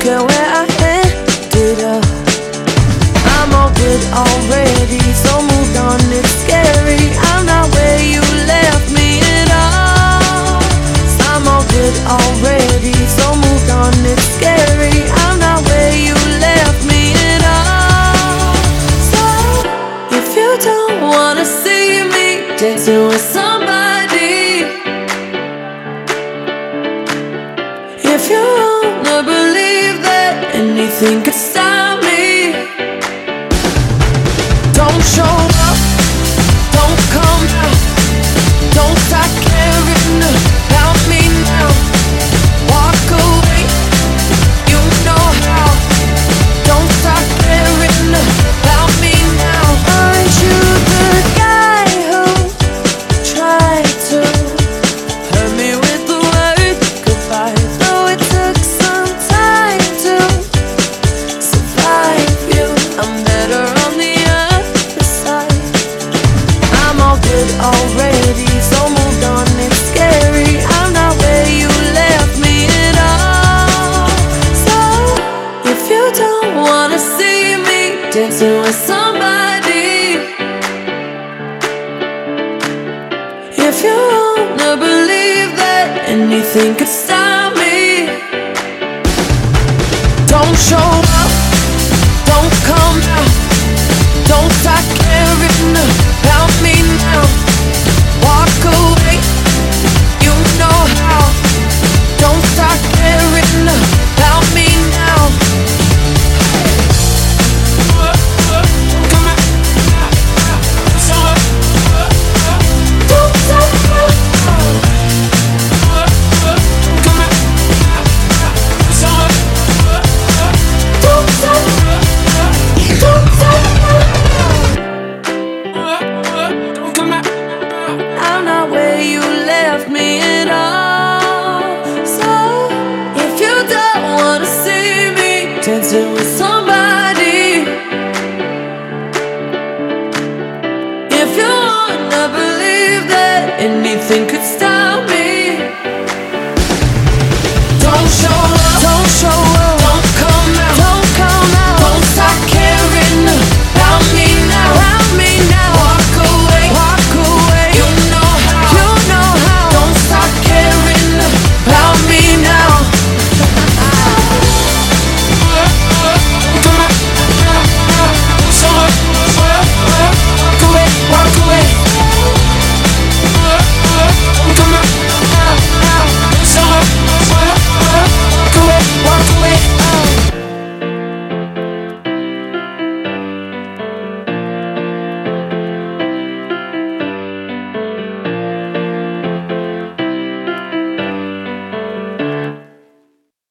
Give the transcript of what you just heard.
girl, where I ended up. I'm all good already, so moved on, it's scary. I'm not where you left me at all. I'm all good already, so moved on, it's scary. I'm not where you left me at all. So, if you don't wanna see me dancing with someone. If you wanna believe that anything could stop me, don't show don't wanna see me dancing with somebody. If you wanna believe that anything could stop me, don't show. nothing could